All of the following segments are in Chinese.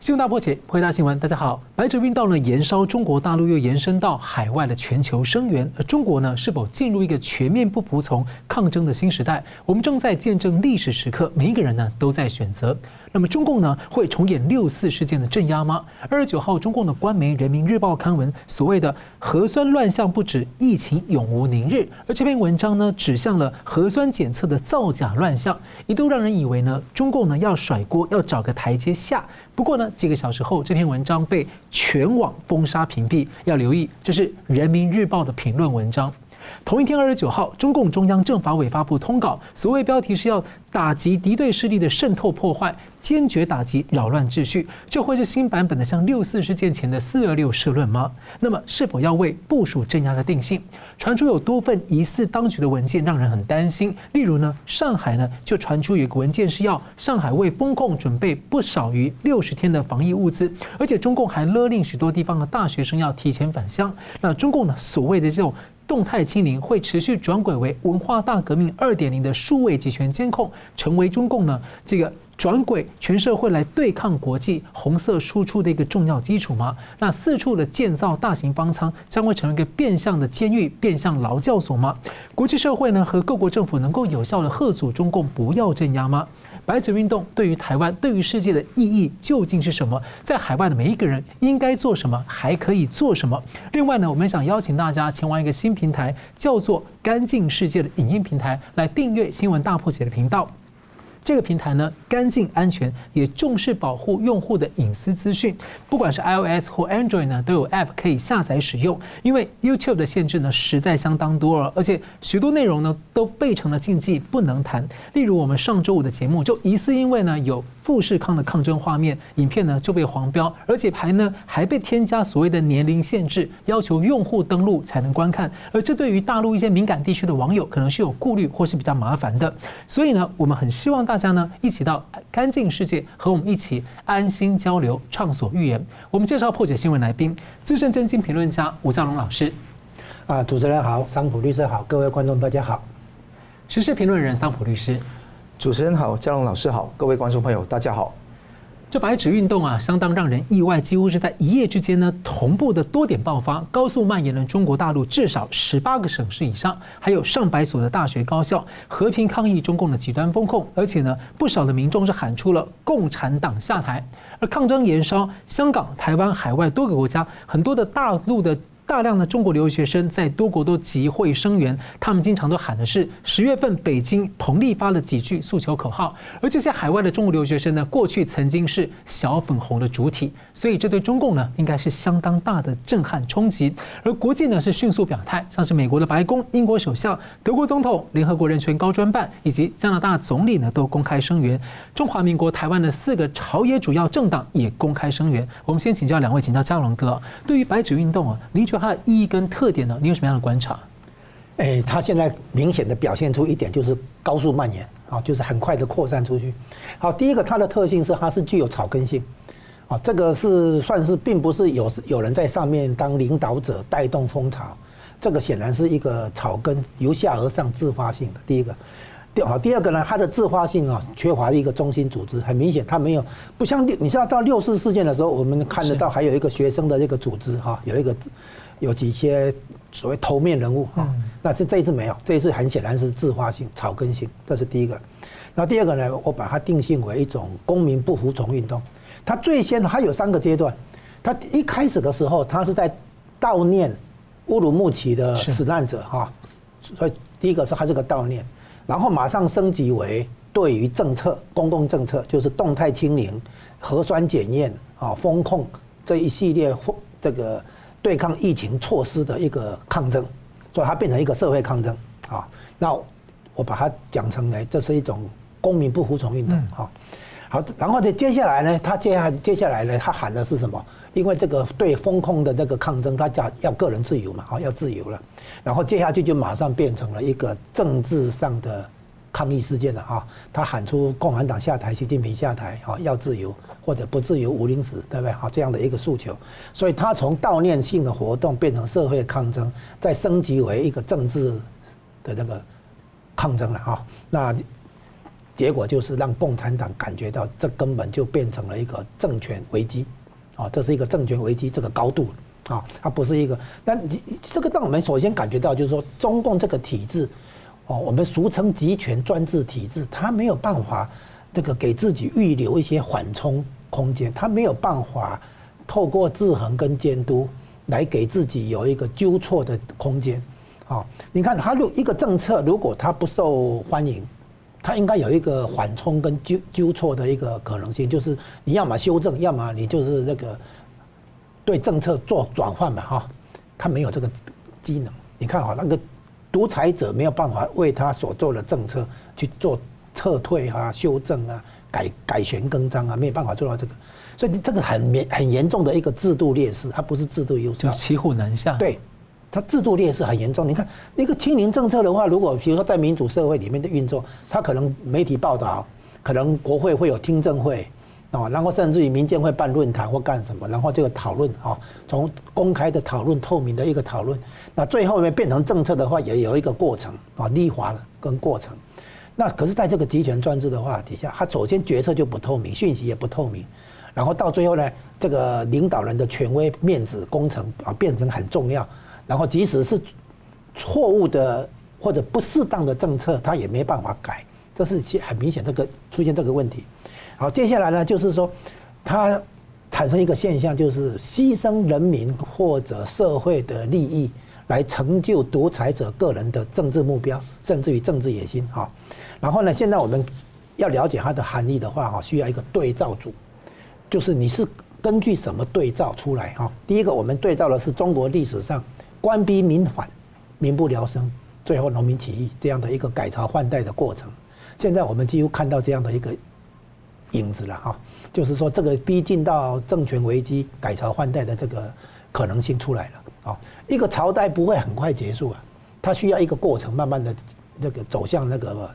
新闻大破解，回答新闻。大家好，白纸运动呢，延烧中国大陆，又延伸到海外的全球声援。而中国呢，是否进入一个全面不服从、抗争的新时代？我们正在见证历史时刻，每一个人呢，都在选择。那么中共呢，会重演六四事件的镇压吗？二十九号，中共的官媒《人民日报》刊文，所谓的核酸乱象不止，疫情永无宁日。而这篇文章呢，指向了核酸检测的造假乱象，一度让人以为呢，中共呢要甩锅，要找个台阶下。不过呢，几个小时后，这篇文章被全网封杀屏蔽。要留意，这是《人民日报》的评论文章。同一天，二十九号，中共中央政法委发布通稿，所谓标题是要打击敌对势力的渗透破坏，坚决打击扰乱秩序。这会是新版本的像六四事件前的四二六社论吗？那么，是否要为部署镇压的定性？传出有多份疑似当局的文件，让人很担心。例如呢，上海呢就传出有个文件是要上海为封控准备不少于六十天的防疫物资，而且中共还勒令许多地方的大学生要提前返乡。那中共呢，所谓的这种。动态清零会持续转轨为文化大革命二点零的数位集权监控，成为中共呢这个转轨全社会来对抗国际红色输出的一个重要基础吗？那四处的建造大型方舱将会成为一个变相的监狱、变相劳教所吗？国际社会呢和各国政府能够有效的吓阻中共不要镇压吗？白纸运动对于台湾、对于世界的意义究竟是什么？在海外的每一个人应该做什么？还可以做什么？另外呢，我们想邀请大家前往一个新平台，叫做“干净世界”的影音平台，来订阅《新闻大破解》的频道。这个平台呢，干净安全，也重视保护用户的隐私资讯。不管是 iOS 或 Android 呢，都有 App 可以下载使用。因为 YouTube 的限制呢，实在相当多了，而且许多内容呢，都被成了禁忌，不能谈。例如我们上周五的节目，就疑似因为呢有。富士康的抗争画面影片呢就被黄标，而且还呢还被添加所谓的年龄限制，要求用户登录才能观看。而这对于大陆一些敏感地区的网友可能是有顾虑或是比较麻烦的。所以呢，我们很希望大家呢一起到干净世界和我们一起安心交流，畅所欲言。我们介绍破解新闻来宾，资深政经评论家吴兆龙老师。啊，主持人好，桑普律师好，各位观众大家好。时事评论人桑普律师。主持人好，教龙老师好，各位观众朋友大家好。这白纸运动啊，相当让人意外，几乎是在一夜之间呢，同步的多点爆发，高速蔓延了中国大陆至少十八个省市以上，还有上百所的大学高校和平抗议中共的极端封控，而且呢，不少的民众是喊出了“共产党下台”，而抗争延烧，香港、台湾、海外多个国家，很多的大陆的。大量的中国留学生在多国都集会声援，他们经常都喊的是十月份北京彭丽发了几句诉求口号。而这些海外的中国留学生呢，过去曾经是小粉红的主体，所以这对中共呢，应该是相当大的震撼冲击。而国际呢，是迅速表态，像是美国的白宫、英国首相、德国总统、联合国人权高专办以及加拿大总理呢，都公开声援。中华民国台湾的四个朝野主要政党也公开声援。我们先请教两位，请教教龙哥，对于白纸运动啊，您觉得？它的意义跟特点呢？你有什么样的观察？哎，它现在明显的表现出一点，就是高速蔓延啊，就是很快的扩散出去。好，第一个它的特性是它是具有草根性，啊，这个是算是并不是有有人在上面当领导者带动风潮，这个显然是一个草根由下而上自发性的。第一个。第好，第二个呢，它的自发性啊，缺乏一个中心组织，很明显，它没有不像六，你知道到六四事件的时候，我们看得到还有一个学生的这个组织哈，有一个有几些所谓头面人物哈，那是这一次没有，这一次很显然是自发性、草根性，这是第一个。那第二个呢，我把它定性为一种公民不服从运动，它最先它有三个阶段，它一开始的时候，它是在悼念乌鲁木齐的死难者哈，所以第一个是它是个悼念。然后马上升级为对于政策、公共政策，就是动态清零、核酸检验啊、风控这一系列这个对抗疫情措施的一个抗争，所以它变成一个社会抗争啊。那我把它讲成呢这是一种公民不服从运动啊。好，然后呢，接下来呢，他接下接下来呢，他喊的是什么？因为这个对风控的这个抗争，他叫要个人自由嘛，啊，要自由了，然后接下去就马上变成了一个政治上的抗议事件了啊，他喊出共产党下台，习近平下台，啊，要自由或者不自由无宁死，对不对？啊，这样的一个诉求，所以他从悼念性的活动变成社会抗争，再升级为一个政治的那个抗争了啊，那。结果就是让共产党感觉到这根本就变成了一个政权危机，啊，这是一个政权危机这个高度，啊，它不是一个，那这个让我们首先感觉到就是说，中共这个体制，哦，我们俗称集权专制体制，它没有办法这个给自己预留一些缓冲空间，它没有办法透过制衡跟监督来给自己有一个纠错的空间，啊，你看它如一个政策如果它不受欢迎。它应该有一个缓冲跟纠纠错的一个可能性，就是你要么修正，要么你就是那个对政策做转换吧，哈，他没有这个机能。你看哈，那个独裁者没有办法为他所做的政策去做撤退啊、修正啊、改改弦更张啊，没有办法做到这个，所以这个很严很严重的一个制度劣势，它不是制度优势，就骑虎难下。对。它制度劣势很严重。你看那个清零政策的话，如果比如说在民主社会里面的运作，它可能媒体报道，可能国会会有听证会，啊，然后甚至于民间会办论坛或干什么，然后这个讨论啊，从公开的讨论、透明的一个讨论，那最后面变成政策的话，也有一个过程啊，立法跟过程。那可是在这个集权专制的话底下，它首先决策就不透明，讯息也不透明，然后到最后呢，这个领导人的权威、面子工程啊，变成很重要。然后，即使是错误的或者不适当的政策，他也没办法改，这是很明显这个出现这个问题。好，接下来呢，就是说，它产生一个现象，就是牺牲人民或者社会的利益来成就独裁者个人的政治目标，甚至于政治野心。哈，然后呢，现在我们要了解它的含义的话，哈，需要一个对照组，就是你是根据什么对照出来？哈，第一个，我们对照的是中国历史上。官逼民反，民不聊生，最后农民起义这样的一个改朝换代的过程，现在我们几乎看到这样的一个影子了哈，就是说这个逼近到政权危机、改朝换代的这个可能性出来了啊。一个朝代不会很快结束啊，它需要一个过程，慢慢的这个走向那个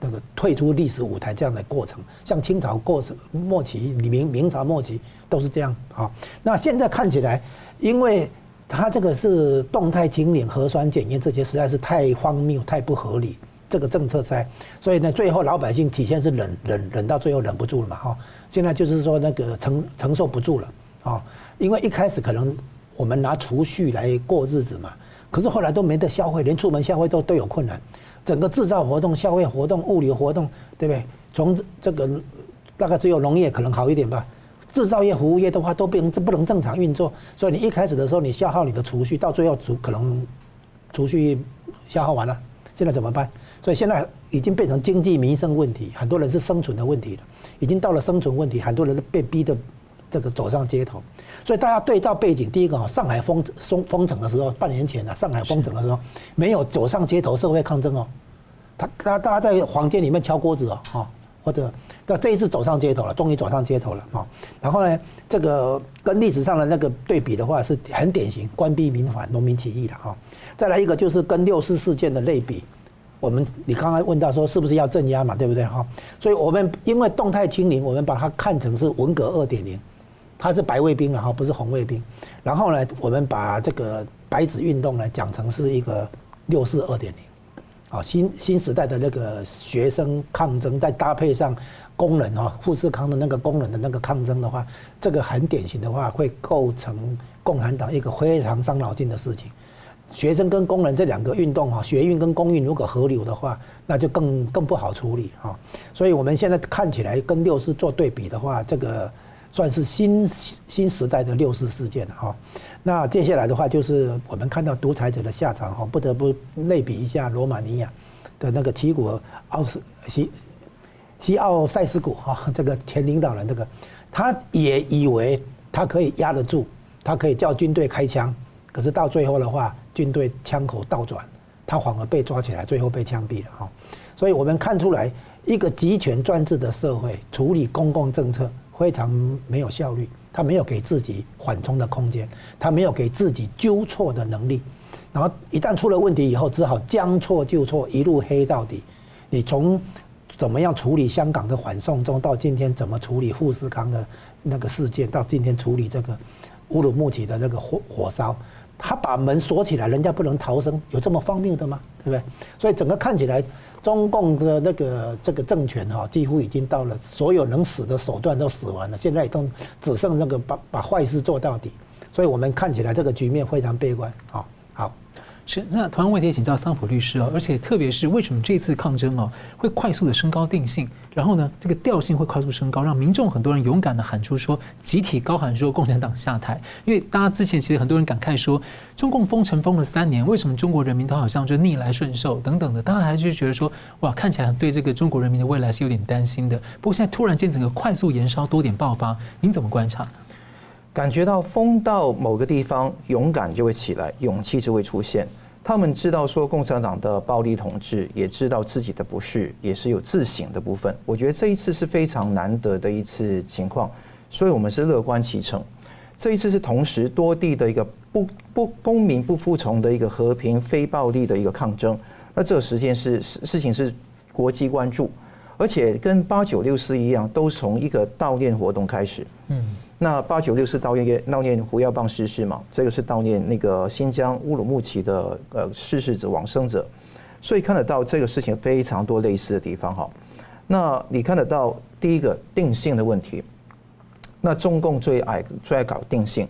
那个退出历史舞台这样的过程。像清朝过程末期、明明朝末期都是这样啊。那现在看起来，因为他这个是动态清零、核酸检验这些实在是太荒谬、太不合理，这个政策在，所以呢，最后老百姓体现是忍忍忍到最后忍不住了嘛，哈，现在就是说那个承承受不住了，啊，因为一开始可能我们拿储蓄来过日子嘛，可是后来都没得消费，连出门消费都都有困难，整个制造活动、消费活动、物流活动，对不对？从这个大概只有农业可能好一点吧。制造业、服务业的话都变成不能正常运作，所以你一开始的时候你消耗你的储蓄，到最后储可能储蓄消耗完了，现在怎么办？所以现在已经变成经济民生问题，很多人是生存的问题了，已经到了生存问题，很多人都被逼的这个走上街头。所以大家对照背景，第一个啊，上海封封封城的时候，半年前呢，上海封城的时候没有走上街头社会抗争哦，他他大家在房间里面敲锅子哦，哈。或者，那这一次走上街头了，终于走上街头了啊！然后呢，这个跟历史上的那个对比的话，是很典型，官逼民反，农民起义了哈。再来一个就是跟六四事件的类比，我们你刚刚问到说是不是要镇压嘛，对不对哈？所以我们因为动态清零，我们把它看成是文革二点零，它是白卫兵了哈，不是红卫兵。然后呢，我们把这个白纸运动呢讲成是一个六四二点零。啊，新新时代的那个学生抗争，再搭配上工人啊，富士康的那个工人的那个抗争的话，这个很典型的话，会构成共产党一个非常伤脑筋的事情。学生跟工人这两个运动哈，学运跟工运如果合流的话，那就更更不好处理哈。所以我们现在看起来跟六四做对比的话，这个。算是新新时代的六四事件哈，那接下来的话就是我们看到独裁者的下场哈，不得不类比一下罗马尼亚的那个齐古奥斯西西奥塞斯古哈，这个前领导人这个，他也以为他可以压得住，他可以叫军队开枪，可是到最后的话，军队枪口倒转，他反而被抓起来，最后被枪毙了哈。所以我们看出来，一个集权专制的社会处理公共政策。非常没有效率，他没有给自己缓冲的空间，他没有给自己纠错的能力，然后一旦出了问题以后，只好将错就错，一路黑到底。你从怎么样处理香港的反送中，到今天怎么处理富士康的那个事件，到今天处理这个乌鲁木齐的那个火火烧，他把门锁起来，人家不能逃生，有这么方便的吗？对不对？所以整个看起来，中共的那个这个政权哈，几乎已经到了所有能死的手段都死完了，现在都只剩那个把把坏事做到底，所以我们看起来这个局面非常悲观。好，好。是，那同样问题也请教桑普律师哦，而且特别是为什么这次抗争哦会快速的升高定性，然后呢这个调性会快速升高，让民众很多人勇敢的喊出说集体高喊说共产党下台，因为大家之前其实很多人感慨说中共封城封了三年，为什么中国人民都好像就逆来顺受等等的，大家还是觉得说哇看起来对这个中国人民的未来是有点担心的。不过现在突然间整个快速延烧多点爆发，您怎么观察？感觉到风到某个地方，勇敢就会起来，勇气就会出现。他们知道说共产党的暴力统治，也知道自己的不是，也是有自省的部分。我觉得这一次是非常难得的一次情况，所以我们是乐观其成。这一次是同时多地的一个不不公民不服从的一个和平非暴力的一个抗争。那这个时间是事情是国际关注，而且跟八九六四一样，都从一个悼念活动开始。嗯。那八九六四悼念悼念胡耀邦逝世嘛，这个是悼念那个新疆乌鲁木齐的呃逝世者往生者，所以看得到这个事情非常多类似的地方哈。那你看得到第一个定性的问题，那中共最爱最爱搞定性，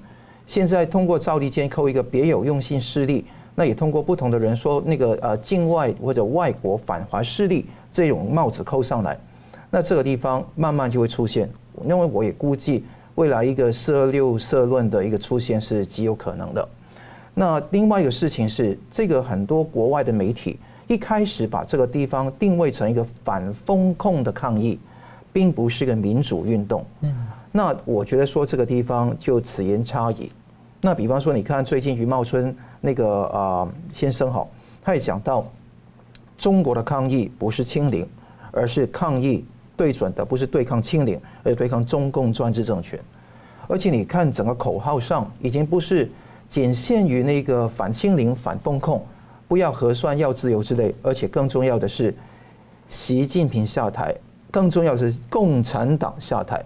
现在通过赵立坚扣一个别有用心势力，那也通过不同的人说那个呃境外或者外国反华势力这种帽子扣上来，那这个地方慢慢就会出现，因为我也估计。未来一个“四二六”社论的一个出现是极有可能的。那另外一个事情是，这个很多国外的媒体一开始把这个地方定位成一个反封控的抗议，并不是个民主运动。嗯，那我觉得说这个地方就此言差矣。那比方说，你看最近余茂春那个啊先生哈，他也讲到，中国的抗议不是清零，而是抗议。对准的不是对抗清零，而是对抗中共专制政权。而且你看，整个口号上已经不是仅限于那个反清零、反封控，不要核酸、要自由之类。而且更重要的是，习近平下台，更重要的是共产党下台。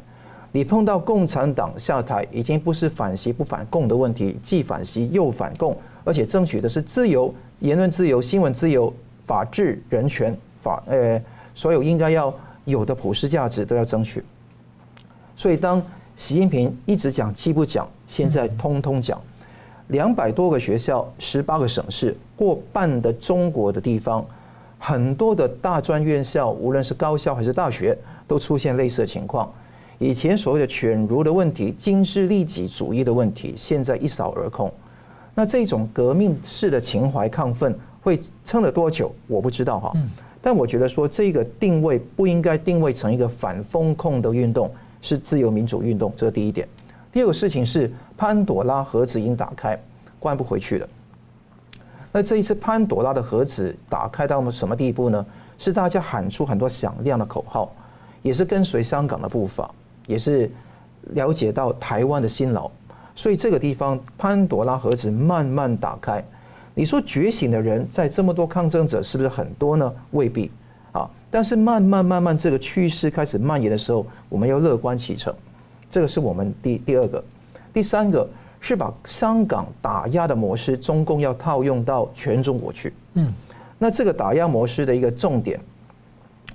你碰到共产党下台，已经不是反习不反共的问题，既反习又反共，而且争取的是自由、言论自由、新闻自由、法治、人权、法呃，所有应该要。有的普世价值都要争取，所以当习近平一直讲既不讲，现在通通讲，两百多个学校，十八个省市，过半的中国的地方，很多的大专院校，无论是高校还是大学，都出现类似的情况。以前所谓的犬儒的问题、经济利己主义的问题，现在一扫而空。那这种革命式的情怀亢奋会撑了多久？我不知道哈。但我觉得说这个定位不应该定位成一个反封控的运动，是自由民主运动，这是第一点。第二个事情是潘朵拉盒子已经打开，关不回去了。那这一次潘朵拉的盒子打开到什么地步呢？是大家喊出很多响亮的口号，也是跟随香港的步伐，也是了解到台湾的辛劳。所以这个地方潘朵拉盒子慢慢打开。你说觉醒的人在这么多抗争者是不是很多呢？未必啊。但是慢慢慢慢这个趋势开始蔓延的时候，我们要乐观其成。这个是我们第第二个，第三个是把香港打压的模式，中共要套用到全中国去。嗯，那这个打压模式的一个重点，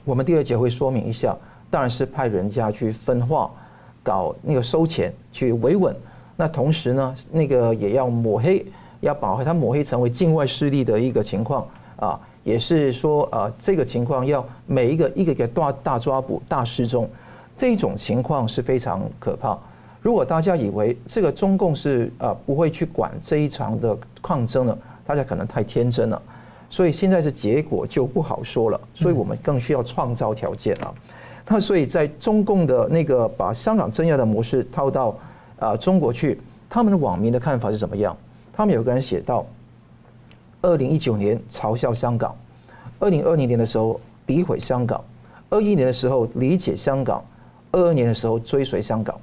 我们第二节会说明一下。当然是派人家去分化，搞那个收钱去维稳。那同时呢，那个也要抹黑。要把它抹黑成为境外势力的一个情况啊，也是说啊，这个情况要每一个一个一个大大抓捕、大失踪，这种情况是非常可怕。如果大家以为这个中共是啊不会去管这一场的抗争呢，大家可能太天真了。所以现在是结果就不好说了，所以我们更需要创造条件啊。那所以在中共的那个把香港镇压的模式套到啊中国去，他们的网民的看法是怎么样？他们有个人写到，二零一九年嘲笑香港，二零二零年的时候诋毁香港，二一年的时候理解香港，二二年的时候追随香港。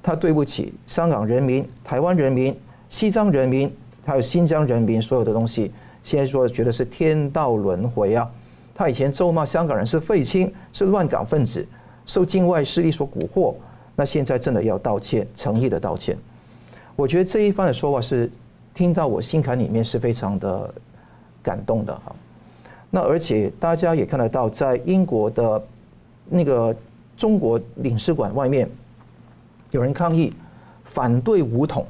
他对不起香港人民、台湾人民、西藏人民，还有新疆人民所有的东西。现在说觉得是天道轮回啊！他以前咒骂香港人是废青，是乱港分子，受境外势力所蛊惑。那现在真的要道歉，诚意的道歉。我觉得这一番的说法是。听到我心坎里面是非常的感动的哈。那而且大家也看得到，在英国的那个中国领事馆外面，有人抗议反对武统，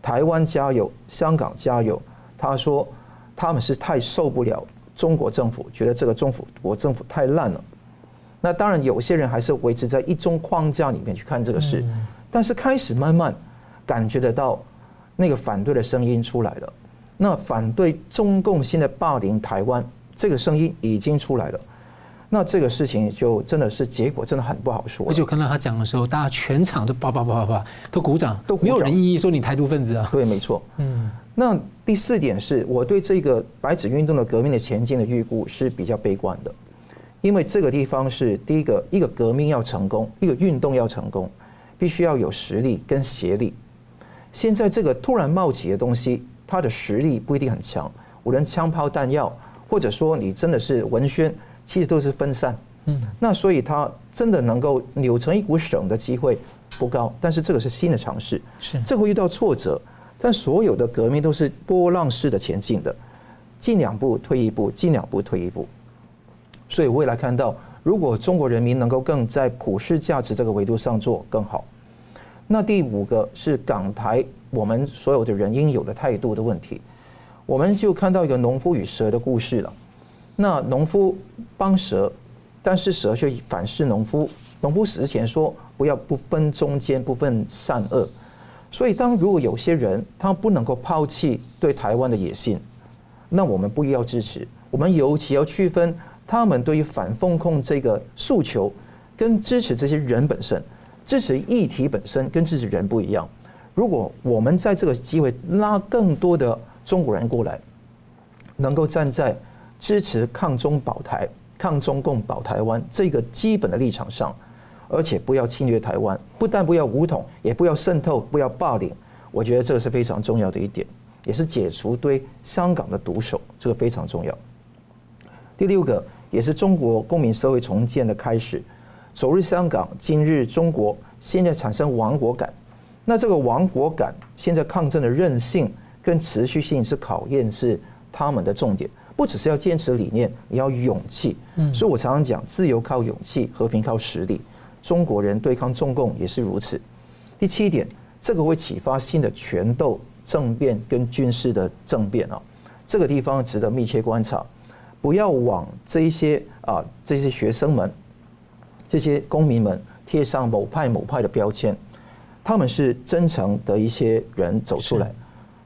台湾加油，香港加油。他说他们是太受不了中国政府，觉得这个政府国政府太烂了。那当然，有些人还是维持在一中框架里面去看这个事，但是开始慢慢感觉得到那个反对的声音出来了。那反对中共现在霸凌台湾这个声音已经出来了，那这个事情就真的是结果真的很不好说。而且我看到他讲的时候，大家全场都叭叭叭叭叭都鼓掌，都没有人异议说你台独分子啊。对，没错。嗯。那第四点是我对这个白纸运动的革命的前进的预估是比较悲观的。因为这个地方是第一个，一个革命要成功，一个运动要成功，必须要有实力跟协力。现在这个突然冒起的东西，它的实力不一定很强，无论枪炮弹药，或者说你真的是文宣，其实都是分散。嗯，那所以它真的能够扭成一股绳的机会不高。但是这个是新的尝试，是这会遇到挫折，但所有的革命都是波浪式的前进的，进两步退一步，进两步退一步。所以未来看到，如果中国人民能够更在普世价值这个维度上做更好，那第五个是港台我们所有的人应有的态度的问题，我们就看到一个农夫与蛇的故事了。那农夫帮蛇，但是蛇却反噬农夫。农夫死之前说不要不分中间，不分善恶。所以当如果有些人他不能够抛弃对台湾的野心，那我们不要支持。我们尤其要区分。他们对于反封控这个诉求，跟支持这些人本身，支持议题本身跟支持人不一样。如果我们在这个机会拉更多的中国人过来，能够站在支持抗中保台、抗中共保台湾这个基本的立场上，而且不要侵略台湾，不但不要武统，也不要渗透，不要霸凌，我觉得这个是非常重要的一点，也是解除对香港的毒手，这个非常重要。第六个。也是中国公民社会重建的开始。昨日香港，今日中国，现在产生亡国感。那这个亡国感，现在抗争的韧性跟持续性是考验，是他们的重点。不只是要坚持理念，也要勇气。嗯，所以我常常讲，自由靠勇气，和平靠实力。中国人对抗中共也是如此。第七点，这个会启发新的权斗政变跟军事的政变啊，这个地方值得密切观察。不要往这一些啊，这些学生们、这些公民们贴上某派某派的标签，他们是真诚的一些人走出来。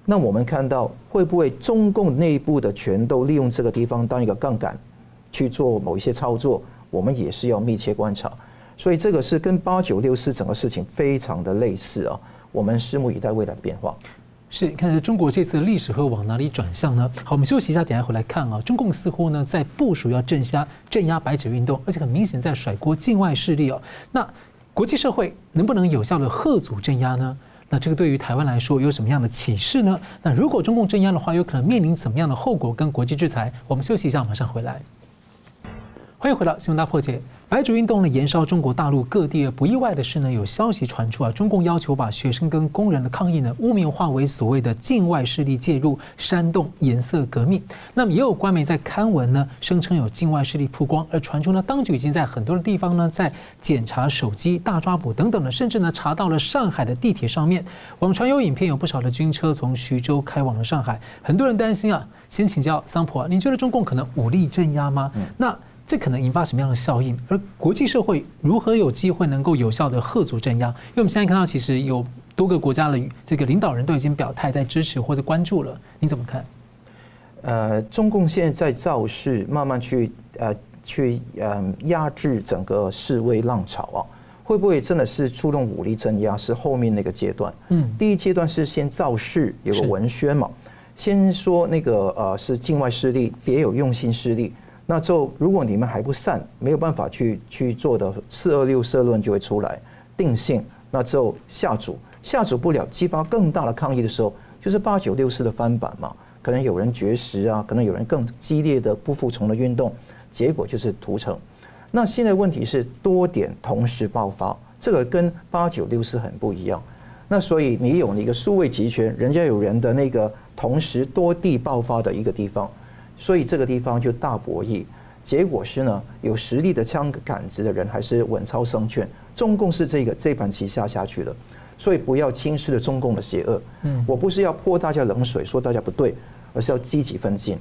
那我们看到会不会中共内部的权斗利用这个地方当一个杠杆去做某一些操作？我们也是要密切观察。所以这个是跟八九六四整个事情非常的类似啊。我们拭目以待未来变化。是，看着中国这次历史会往哪里转向呢？好，我们休息一下，等下回来看啊。中共似乎呢在部署要镇压镇压白纸运动，而且很明显在甩锅境外势力哦。那国际社会能不能有效的吓阻镇压呢？那这个对于台湾来说有什么样的启示呢？那如果中共镇压的话，有可能面临怎么样的后果跟国际制裁？我们休息一下，马上回来。欢迎回到新闻大破解。白纸运动呢，延烧中国大陆各地。不意外的是呢，有消息传出啊，中共要求把学生跟工人的抗议呢，污名化为所谓的境外势力介入、煽动颜色革命。那么也有官媒在刊文呢，声称有境外势力曝光，而传出呢，当局已经在很多的地方呢，在检查手机、大抓捕等等的，甚至呢，查到了上海的地铁上面，网传有影片，有不少的军车从徐州开往了上海。很多人担心啊，先请教桑普啊，你觉得中共可能武力镇压吗？那这可能引发什么样的效应？而国际社会如何有机会能够有效的遏阻镇压？因为我们现在看到，其实有多个国家的这个领导人都已经表态在支持或者关注了。你怎么看？呃，中共现在在造势，慢慢去呃去呃压制整个示威浪潮啊，会不会真的是出动武力镇压？是后面那个阶段。嗯，第一阶段是先造势，有个文宣嘛，先说那个呃是境外势力，别有用心势力。那之后，如果你们还不散，没有办法去去做的四二六社论就会出来定性。那之后下阻，下阻不了，激发更大的抗议的时候，就是八九六四的翻版嘛。可能有人绝食啊，可能有人更激烈的不服从的运动，结果就是屠城。那现在问题是多点同时爆发，这个跟八九六四很不一样。那所以你有那个数位集权，人家有人的那个同时多地爆发的一个地方。所以这个地方就大博弈。结果是呢，有实力的枪杆子的人还是稳操胜券。中共是这个这盘棋下下去了，所以不要轻视了中共的邪恶。嗯，我不是要泼大家冷水，说大家不对，而是要积极奋进，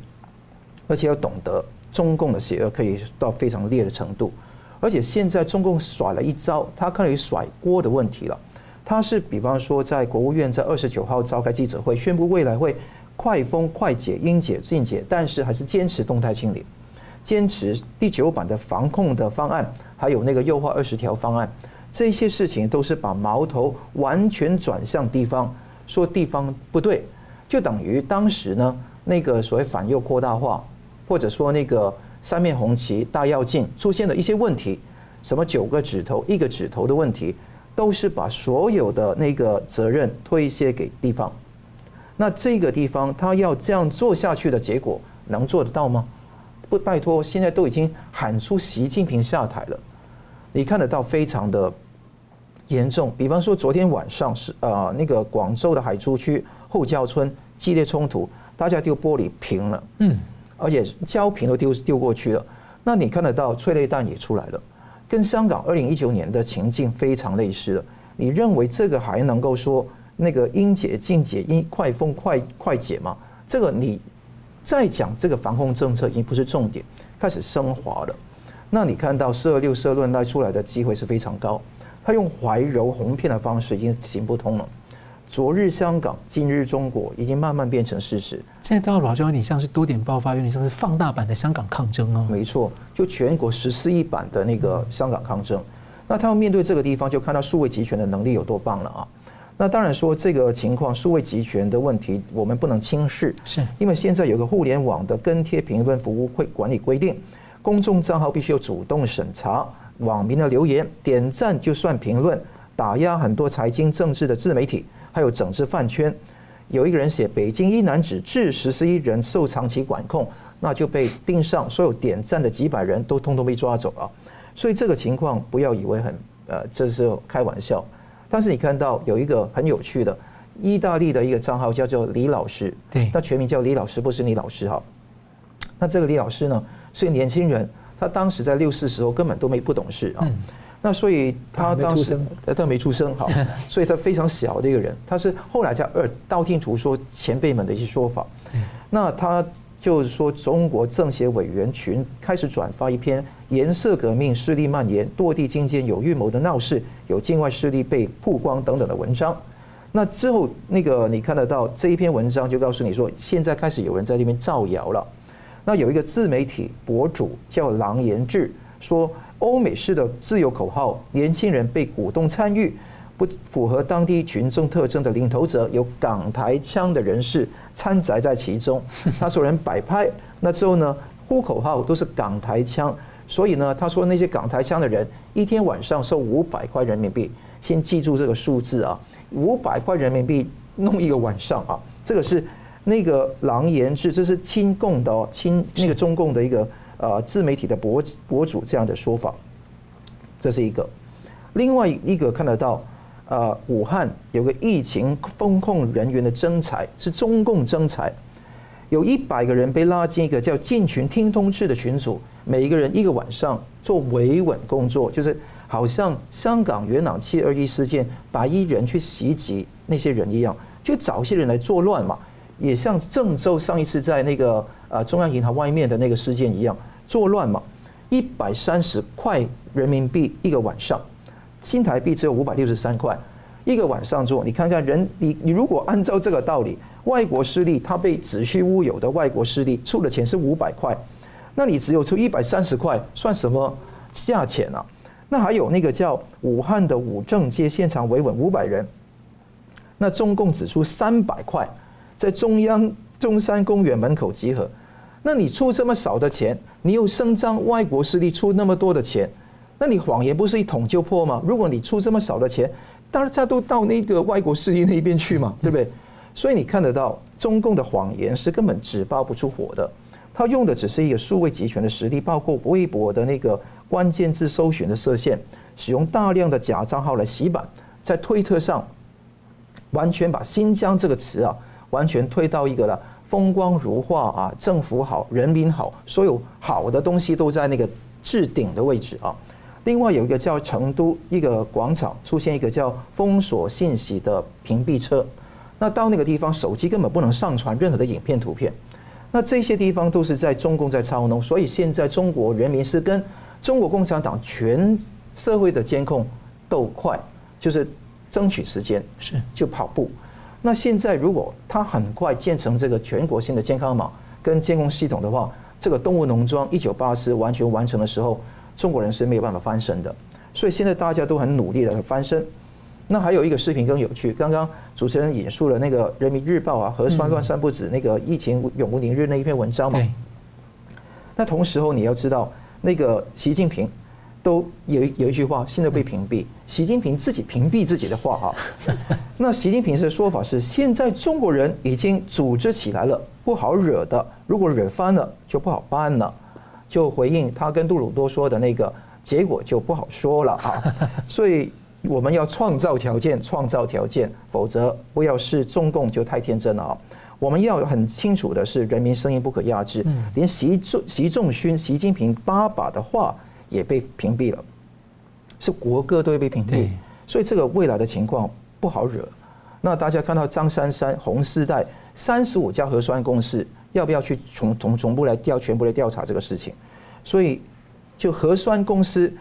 而且要懂得中共的邪恶可以到非常烈的程度。而且现在中共甩了一招，他可以甩锅的问题了。他是比方说在国务院在二十九号召开记者会，宣布未来会快封快解、应解尽解，但是还是坚持动态清零。坚持第九版的防控的方案，还有那个优化二十条方案，这些事情都是把矛头完全转向地方，说地方不对，就等于当时呢那个所谓反右扩大化，或者说那个三面红旗大跃进出现了一些问题，什么九个指头一个指头的问题，都是把所有的那个责任推卸给地方。那这个地方他要这样做下去的结果，能做得到吗？不，拜托，现在都已经喊出习近平下台了，你看得到非常的严重。比方说，昨天晚上是呃那个广州的海珠区后郊村激烈冲突，大家丢玻璃瓶了，嗯，而且胶瓶都丢丢过去了。那你看得到催泪弹也出来了，跟香港二零一九年的情境非常类似了。你认为这个还能够说那个应解尽解、应快封快快解嘛？这个你。再讲这个防控政策已经不是重点，开始升华了。那你看到“四二六”社论带出来的机会是非常高，他用怀柔哄骗的方式已经行不通了。昨日香港，今日中国，已经慢慢变成事实。现在到老就有点像是多点爆发，有点像是放大版的香港抗争哦。没错，就全国十四亿版的那个香港抗争。那他要面对这个地方，就看到数位集权的能力有多棒了啊！那当然说这个情况，数位集权的问题，我们不能轻视，是因为现在有个互联网的跟贴评论服务会管理规定，公众账号必须要主动审查网民的留言，点赞就算评论，打压很多财经政治的自媒体，还有整治饭圈。有一个人写北京一男子致十四亿人受长期管控，那就被盯上，所有点赞的几百人都通通被抓走了。所以这个情况不要以为很呃，这是开玩笑。但是你看到有一个很有趣的意大利的一个账号叫做李老师，对，那全名叫李老师，不是李老师哈。那这个李老师呢是个年轻人，他当时在六四时候根本都没不懂事啊。那所以他当时他没出生哈，所以他非常小的一个人。他是后来在二道听途说前辈们的一些说法。那他就是说中国政协委员群开始转发一篇。颜色革命势力蔓延，堕地精监有预谋的闹事，有境外势力被曝光等等的文章。那之后，那个你看得到这一篇文章，就告诉你说，现在开始有人在那边造谣了。那有一个自媒体博主叫郎延志，说欧美式的自由口号，年轻人被鼓动参与，不符合当地群众特征的领头者有港台腔的人士掺杂在其中。他说人摆拍，那之后呢，呼口号都是港台腔。所以呢，他说那些港台腔的人一天晚上收五百块人民币，先记住这个数字啊，五百块人民币弄一个晚上啊，这个是那个郎言志，这是亲共的哦，亲那个中共的一个呃自媒体的博博主这样的说法，这是一个。另外一个看得到，呃，武汉有个疫情风控人员的征才，是中共征才，有一百个人被拉进一个叫进群听通知的群组。每一个人一个晚上做维稳工作，就是好像香港元朗七二一事件白衣人去袭击那些人一样，就找些人来作乱嘛，也像郑州上一次在那个呃中央银行外面的那个事件一样作乱嘛。一百三十块人民币一个晚上，新台币只有五百六十三块一个晚上做，你看看人，你你如果按照这个道理，外国势力他被子虚乌有的外国势力出的钱是五百块。那你只有出一百三十块，算什么价钱啊？那还有那个叫武汉的武正街现场维稳五百人，那中共只出三百块，在中央中山公园门口集合。那你出这么少的钱，你又声张外国势力出那么多的钱，那你谎言不是一捅就破吗？如果你出这么少的钱，大家都到那个外国势力那边去嘛，对不对？所以你看得到中共的谎言是根本纸包不住火的。他用的只是一个数位集权的实力，包括微博的那个关键字搜寻的射线，使用大量的假账号来洗版，在推特上完全把新疆这个词啊，完全推到一个了风光如画啊，政府好，人民好，所有好的东西都在那个置顶的位置啊。另外有一个叫成都一个广场出现一个叫封锁信息的屏蔽车，那到那个地方手机根本不能上传任何的影片图片，那这些地方都是在中共在操弄，所以现在中国人民是跟中国共产党全社会的监控斗快，就是争取时间是就跑步。那现在如果他很快建成这个全国性的健康码跟监控系统的话，这个动物农庄一九八四完全完成的时候。中国人是没有办法翻身的，所以现在大家都很努力的翻身。那还有一个视频更有趣，刚刚主持人引述了那个《人民日报》啊，核酸乱三不止那个疫情永无宁日那一篇文章嘛。那同时候你要知道，那个习近平都有有一句话，现在被屏蔽。习近平自己屏蔽自己的话啊。那习近平的说法是：现在中国人已经组织起来了，不好惹的。如果惹翻了，就不好办了。就回应他跟杜鲁多说的那个结果就不好说了啊，所以我们要创造条件，创造条件，否则不要是中共就太天真了啊。我们要很清楚的是，人民声音不可压制，连习仲习仲勋、习近平爸爸的话也被屏蔽了，是国歌都会被屏蔽，所以这个未来的情况不好惹。那大家看到张三三红丝带三十五家核酸公司。要不要去从从总部来调全部来调查这个事情？所以，就核酸公司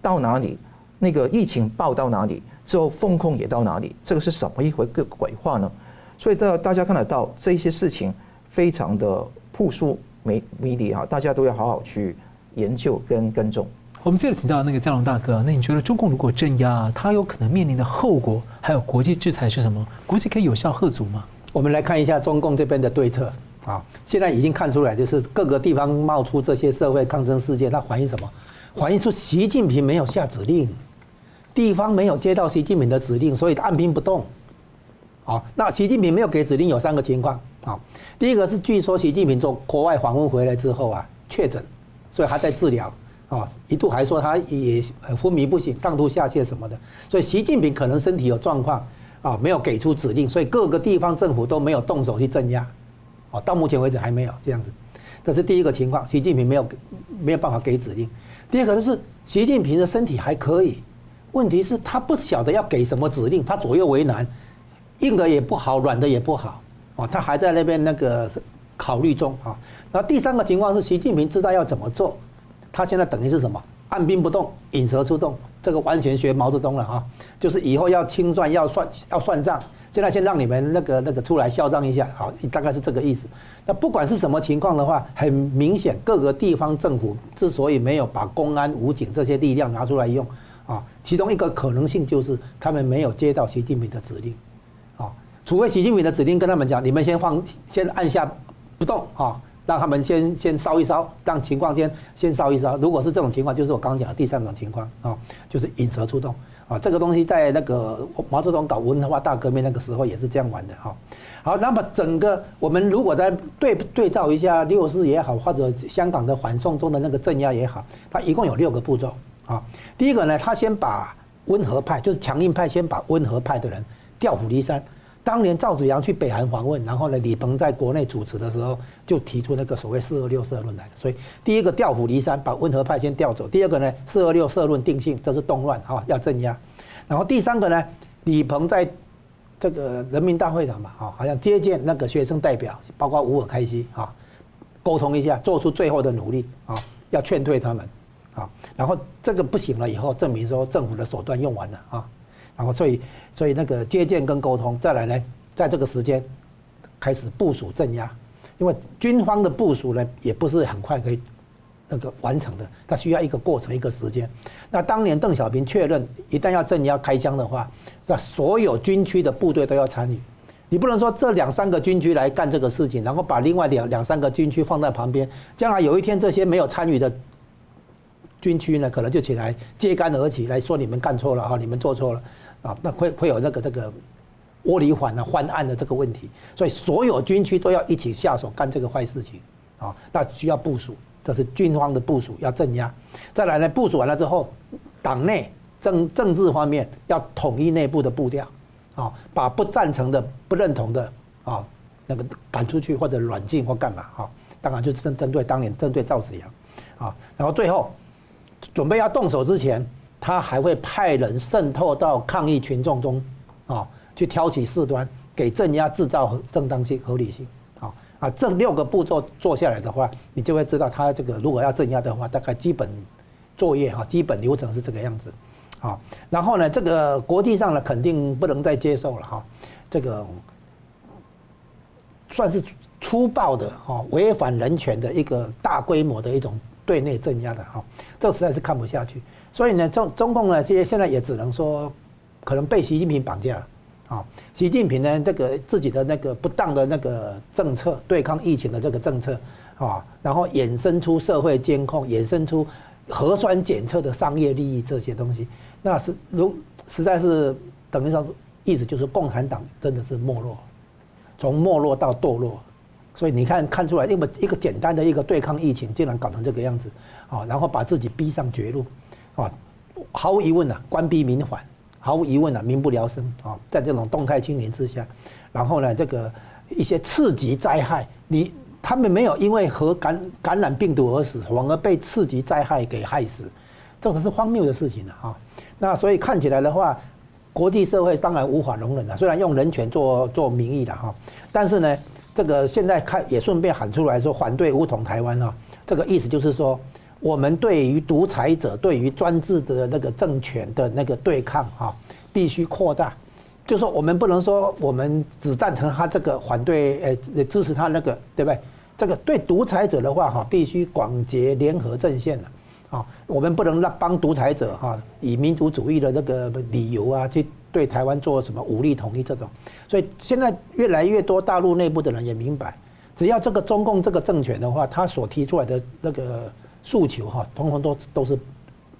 到哪里，那个疫情报到哪里之后，风控也到哪里，这个是什么一回个鬼话呢？所以大大家看得到这些事情非常的扑朔迷迷离哈！大家都要好好去研究跟跟踪。我们接着请教那个佳龙大哥，那你觉得中共如果镇压，他有可能面临的后果还有国际制裁是什么？国际可以有效遏阻吗？我们来看一下中共这边的对策。啊，现在已经看出来，就是各个地方冒出这些社会抗争事件，它反映什么？反映出习近平没有下指令，地方没有接到习近平的指令，所以按兵不动。好，那习近平没有给指令，有三个情况。好，第一个是据说习近平从国外访问回来之后啊，确诊，所以还在治疗。啊，一度还说他也昏迷不醒、上吐下泻什么的，所以习近平可能身体有状况啊，没有给出指令，所以各个地方政府都没有动手去镇压。哦，到目前为止还没有这样子，这是第一个情况，习近平没有没有办法给指令。第二个就是习近平的身体还可以，问题是他不晓得要给什么指令，他左右为难，硬的也不好，软的也不好，哦，他还在那边那个考虑中啊。然后第三个情况是习近平知道要怎么做，他现在等于是什么？按兵不动，引蛇出洞，这个完全学毛泽东了啊，就是以后要清算，要算，要算账。现在先让你们那个那个出来嚣张一下，好，大概是这个意思。那不管是什么情况的话，很明显各个地方政府之所以没有把公安、武警这些力量拿出来用，啊，其中一个可能性就是他们没有接到习近平的指令，啊，除非习近平的指令跟他们讲，你们先放，先按下不动，啊，让他们先先烧一烧，让情况先先烧一烧。如果是这种情况，就是我刚讲的第三种情况，啊，就是引蛇出洞。啊，这个东西在那个毛泽东搞文化大革命那个时候也是这样玩的哈。好，那么整个我们如果在对对照一下六四也好，或者香港的反送中的那个镇压也好，它一共有六个步骤啊。第一个呢，他先把温和派，就是强硬派，先把温和派的人调虎离山。当年赵紫阳去北韩访问，然后呢，李鹏在国内主持的时候，就提出那个所谓“四二六社论”来。所以，第一个调虎离山，把温和派先调走；第二个呢，“四二六社论”定性，这是动乱啊，要镇压。然后第三个呢，李鹏在这个人民大会堂嘛，啊，好像接见那个学生代表，包括吴尔开西啊，沟通一下，做出最后的努力啊，要劝退他们啊。然后这个不行了以后，证明说政府的手段用完了啊。然后，所以，所以那个接见跟沟通，再来呢，在这个时间开始部署镇压，因为军方的部署呢，也不是很快可以那个完成的，它需要一个过程，一个时间。那当年邓小平确认，一旦要镇压开枪的话，那所有军区的部队都要参与，你不能说这两三个军区来干这个事情，然后把另外两两三个军区放在旁边，将来有一天这些没有参与的。军区呢，可能就起来揭竿而起，来说你们干错了哈，你们做错了啊，那会会有这个这个窝里反啊、翻案的这个问题，所以所有军区都要一起下手干这个坏事情啊，那需要部署，这是军方的部署，要镇压。再来呢，部署完了之后，党内政政治方面要统一内部的步调啊，把不赞成的、不认同的啊，那个赶出去或者软禁或干嘛哈。当然就是针针对当年针对赵紫阳，啊，然后最后准备要动手之前，他还会派人渗透到抗议群众中，啊，去挑起事端，给镇压制造正当性合理性，啊啊，这六个步骤做下来的话，你就会知道他这个如果要镇压的话，大概基本作业哈，基本流程是这个样子，啊，然后呢，这个国际上呢肯定不能再接受了哈，这个算是。粗暴的哈，违反人权的一个大规模的一种对内镇压的哈，这实在是看不下去。所以呢，中中共呢，现现在也只能说，可能被习近平绑架了啊。习近平呢，这个自己的那个不当的那个政策，对抗疫情的这个政策啊，然后衍生出社会监控，衍生出核酸检测的商业利益这些东西，那是如实在是等于说，意思就是共产党真的是没落，从没落到堕落。所以你看看出来，那么一个简单的一个对抗疫情，竟然搞成这个样子，啊，然后把自己逼上绝路，啊，毫无疑问啊，官逼民反，毫无疑问啊，民不聊生啊，在这种动态清零之下，然后呢，这个一些次级灾害，你他们没有因为和感感染病毒而死，反而被次级灾害给害死，这可是荒谬的事情了啊。那所以看起来的话，国际社会当然无法容忍了，虽然用人权做做名义的哈，但是呢。这个现在看也顺便喊出来说反对武统台湾啊，这个意思就是说，我们对于独裁者、对于专制的那个政权的那个对抗啊，必须扩大。就说，我们不能说我们只赞成他这个反对，呃，支持他那个，对不对？这个对独裁者的话哈，必须广结联合阵线了啊。我们不能让帮独裁者哈以民族主义的那个理由啊去。对台湾做什么武力统一这种，所以现在越来越多大陆内部的人也明白，只要这个中共这个政权的话，他所提出来的那个诉求哈，统统都都是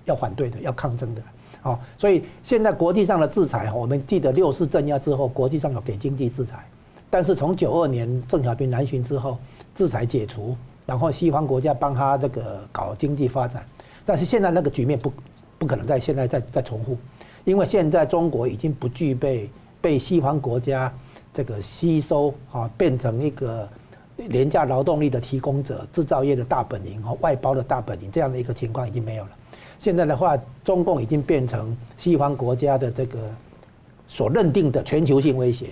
要反对的，要抗争的，啊，所以现在国际上的制裁，我们记得六四镇压之后，国际上有给经济制裁，但是从九二年邓小平南巡之后，制裁解除，然后西方国家帮他这个搞经济发展，但是现在那个局面不不可能在现在再再重复。因为现在中国已经不具备被西方国家这个吸收啊，变成一个廉价劳动力的提供者、制造业的大本营和外包的大本营这样的一个情况已经没有了。现在的话，中共已经变成西方国家的这个所认定的全球性威胁。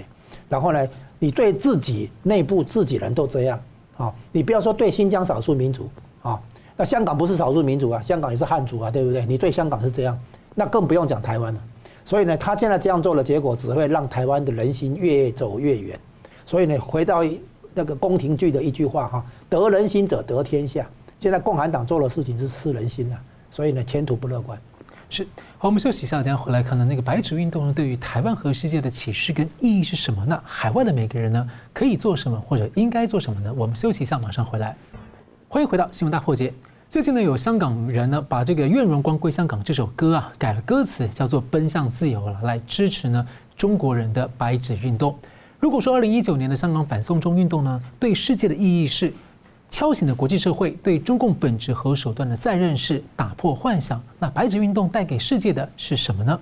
然后呢，你对自己内部自己人都这样啊，你不要说对新疆少数民族啊，那香港不是少数民族啊，香港也是汉族啊，对不对？你对香港是这样。那更不用讲台湾了，所以呢，他现在这样做的结果，只会让台湾的人心越走越远。所以呢，回到那个宫廷剧的一句话哈，得人心者得天下。现在共产党做的事情是失人心了，所以呢，前途不乐观。是，好，我们休息一下，等下回来看呢，那个白纸运动，对于台湾和世界的启示跟意义是什么呢？海外的每个人呢，可以做什么或者应该做什么呢？我们休息一下，马上回来。欢迎回到新闻大破解。最近呢，有香港人呢，把这个《愿荣光归香港》这首歌啊改了歌词，叫做《奔向自由》了，来支持呢中国人的白纸运动。如果说二零一九年的香港反送中运动呢，对世界的意义是敲醒了国际社会对中共本质和手段的再认识，打破幻想，那白纸运动带给世界的是什么呢？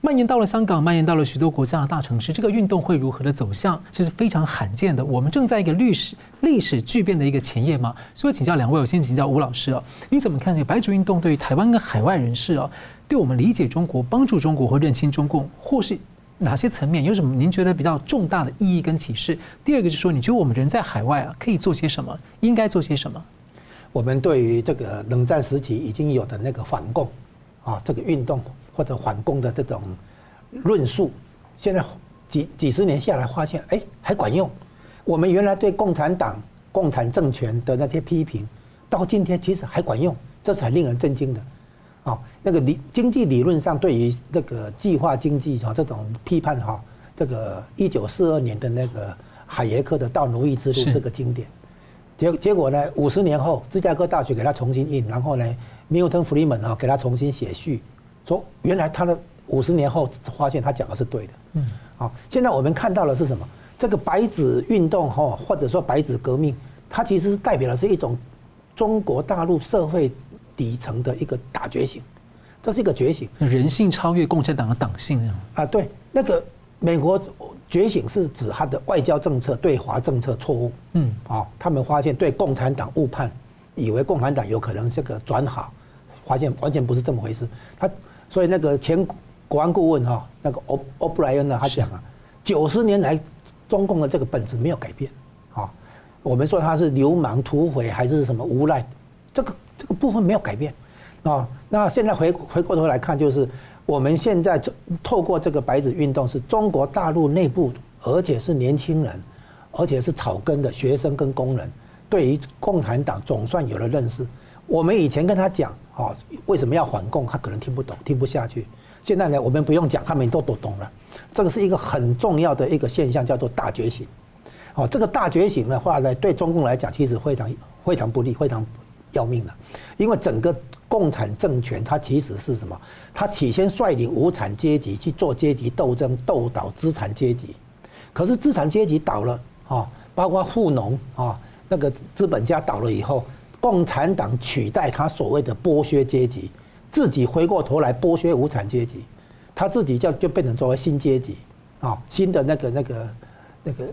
蔓延到了香港，蔓延到了许多国家的大城市，这个运动会如何的走向，这是非常罕见的。我们正在一个历史历史巨变的一个前夜嘛。所以请教两位，我先请教吴老师啊，你怎么看这个白族运动对于台湾跟海外人士啊，对我们理解中国、帮助中国或认清中共，或是哪些层面有什么您觉得比较重大的意义跟启示？第二个就是说，你觉得我们人在海外啊，可以做些什么？应该做些什么？我们对于这个冷战时期已经有的那个反共啊，这个运动。或者反共的这种论述，现在几几十年下来，发现哎还管用。我们原来对共产党、共产政权的那些批评，到今天其实还管用，这才令人震惊的。啊，那个理经济理论上对于这个计划经济哈这种批判哈，这个一九四二年的那个海耶克的《到奴役之路》是个经典。结结果呢，五十年后，芝加哥大学给他重新印，然后呢，Milton Friedman 啊给他重新写序。说原来他的五十年后发现他讲的是对的，嗯，好，现在我们看到的是什么？这个白纸运动哈，或者说白纸革命，它其实是代表的是一种中国大陆社会底层的一个大觉醒，这是一个觉醒，人性超越共产党的党性啊！啊，对，那个美国觉醒是指他的外交政策对华政策错误，嗯，啊，他们发现对共产党误判，以为共产党有可能这个转好，发现完全不是这么回事。他所以那个前国安顾问哈，那个欧欧布莱恩呢，他讲啊，九十年来中共的这个本质没有改变，啊，我们说他是流氓土匪还是什么无赖，这个这个部分没有改变，啊，那现在回回过头来看就是。我们现在透过这个白纸运动，是中国大陆内部，而且是年轻人，而且是草根的学生跟工人，对于共产党总算有了认识。我们以前跟他讲，哦，为什么要反共，他可能听不懂，听不下去。现在呢，我们不用讲，他们都都懂了。这个是一个很重要的一个现象，叫做大觉醒。哦，这个大觉醒的话呢，对中共来讲，其实非常非常不利，非常要命的，因为整个。共产政权它其实是什么？它起先率领无产阶级去做阶级斗争，斗倒资产阶级。可是资产阶级倒了啊，包括富农啊，那个资本家倒了以后，共产党取代他所谓的剥削阶级，自己回过头来剥削无产阶级，他自己就就变成作为新阶级啊，新的那个那个那个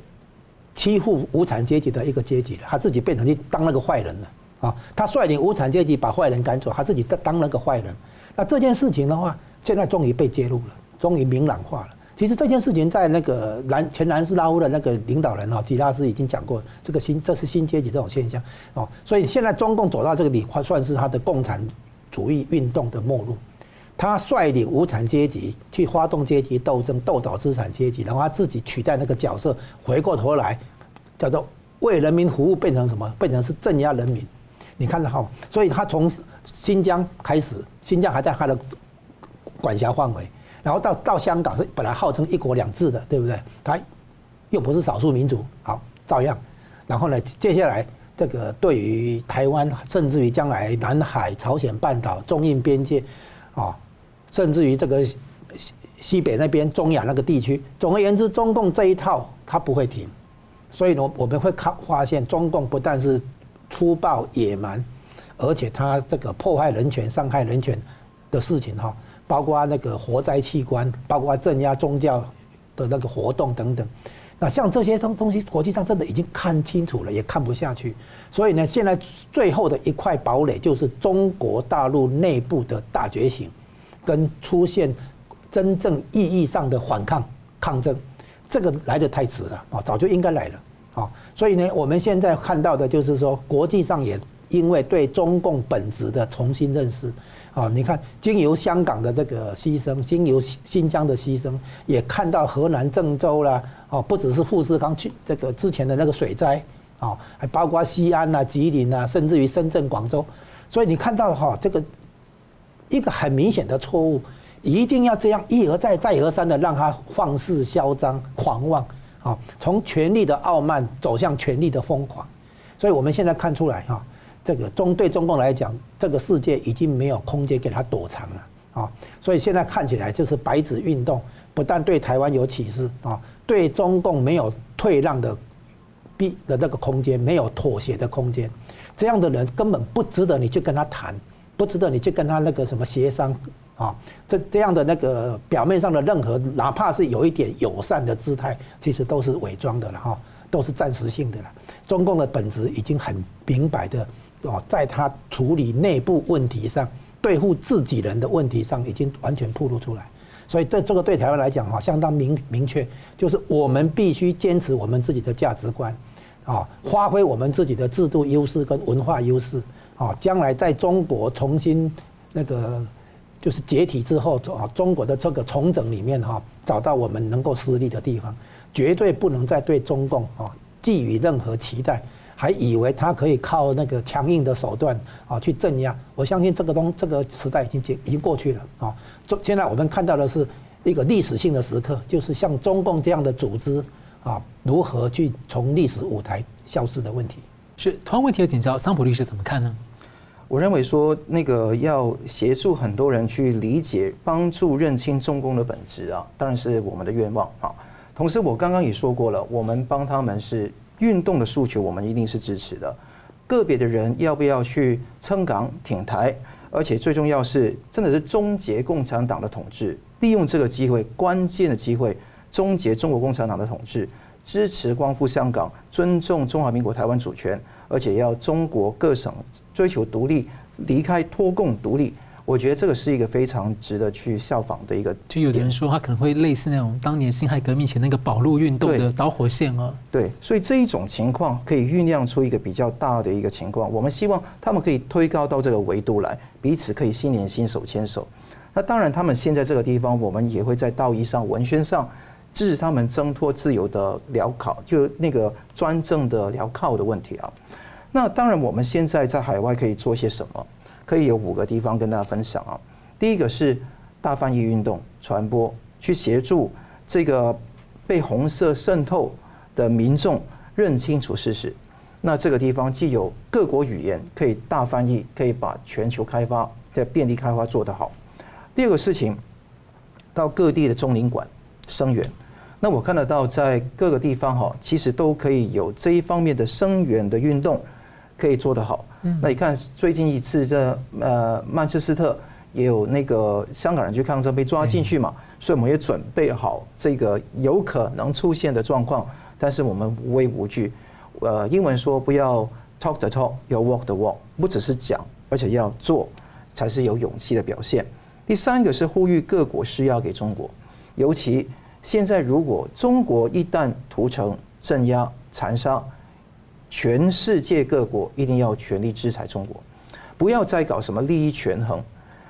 欺负无产阶级的一个阶级了，他自己变成去当那个坏人了。啊，他率领无产阶级把坏人赶走，他自己当当那个坏人。那这件事情的话，现在终于被揭露了，终于明朗化了。其实这件事情在那个南前南斯拉夫的那个领导人啊，吉拉斯已经讲过，这个新这是新阶级这种现象哦。所以现在中共走到这个里，算是他的共产主义运动的末路。他率领无产阶级去发动阶级斗争，斗倒资产阶级，然后他自己取代那个角色，回过头来叫做为人民服务，变成什么？变成是镇压人民。你看到哈，所以他从新疆开始，新疆还在他的管辖范围，然后到到香港是本来号称一国两制的，对不对？他又不是少数民族，好照样。然后呢，接下来这个对于台湾，甚至于将来南海、朝鲜半岛、中印边界，啊，甚至于这个西西北那边、中亚那个地区，总而言之，中共这一套他不会停。所以呢，我们会看发现，中共不但是。粗暴野蛮，而且他这个破坏人权、伤害人权的事情哈，包括那个活摘器官，包括镇压宗教的那个活动等等。那像这些东东西，国际上真的已经看清楚了，也看不下去。所以呢，现在最后的一块堡垒就是中国大陆内部的大觉醒，跟出现真正意义上的反抗抗争，这个来得太迟了啊，早就应该来了。啊，所以呢，我们现在看到的就是说，国际上也因为对中共本质的重新认识，啊，你看，经由香港的这个牺牲，经由新疆的牺牲，也看到河南郑州啦，啊，不只是富士康去这个之前的那个水灾，啊，还包括西安呐、吉林呐，甚至于深圳、广州，所以你看到哈，这个一个很明显的错误，一定要这样一而再、再而三的让他放肆嚣张、狂妄。啊，从权力的傲慢走向权力的疯狂，所以我们现在看出来哈，这个中对中共来讲，这个世界已经没有空间给他躲藏了啊，所以现在看起来就是白纸运动不但对台湾有启示啊，对中共没有退让的必的那个空间，没有妥协的空间，这样的人根本不值得你去跟他谈，不值得你去跟他那个什么协商。啊，这这样的那个表面上的任何，哪怕是有一点友善的姿态，其实都是伪装的了哈，都是暂时性的了。中共的本质已经很明白的哦，在他处理内部问题上，对付自己人的问题上，已经完全暴露出来。所以对这个对台湾来讲哈，相当明明确，就是我们必须坚持我们自己的价值观，啊，发挥我们自己的制度优势跟文化优势，啊，将来在中国重新那个。就是解体之后，啊，中国的这个重整里面哈，找到我们能够施力的地方，绝对不能再对中共啊寄予任何期待，还以为他可以靠那个强硬的手段啊去镇压。我相信这个东这个时代已经结已经过去了啊。现在我们看到的是一个历史性的时刻，就是像中共这样的组织啊，如何去从历史舞台消失的问题。是同样问题的请教桑普律师怎么看呢？我认为说，那个要协助很多人去理解、帮助认清中共的本质啊，当然是我们的愿望啊。同时，我刚刚也说过了，我们帮他们是运动的诉求，我们一定是支持的。个别的人要不要去撑港挺台，而且最重要是，真的是终结共产党的统治，利用这个机会，关键的机会，终结中国共产党的统治，支持光复香港，尊重中华民国台湾主权，而且要中国各省追求独立，离开脱共独立。我觉得这个是一个非常值得去效仿的一个。就有的人说，他可能会类似那种当年辛亥革命前那个保路运动的导火线啊。对，所以这一种情况可以酝酿出一个比较大的一个情况。我们希望他们可以推高到这个维度来，彼此可以心连心、手牵手。那当然，他们现在这个地方，我们也会在道义上、文宣上支持他们挣脱自由的镣铐，就那个专政的镣铐的问题啊。那当然，我们现在在海外可以做些什么？可以有五个地方跟大家分享啊。第一个是大翻译运动传播，去协助这个被红色渗透的民众认清楚事实。那这个地方既有各国语言可以大翻译，可以把全球开发在便利开发做得好。第二个事情，到各地的中领馆声援。那我看得到在各个地方哈，其实都可以有这一方面的声援的运动，可以做得好。那你看，最近一次这呃曼彻斯特也有那个香港人去抗争被抓进去嘛，所以我们也准备好这个有可能出现的状况，但是我们无畏无惧。呃，英文说不要 talk the talk，要 walk the walk，不只是讲，而且要做，才是有勇气的表现。第三个是呼吁各国施压给中国，尤其现在如果中国一旦屠城、镇压、残杀。全世界各国一定要全力制裁中国，不要再搞什么利益权衡。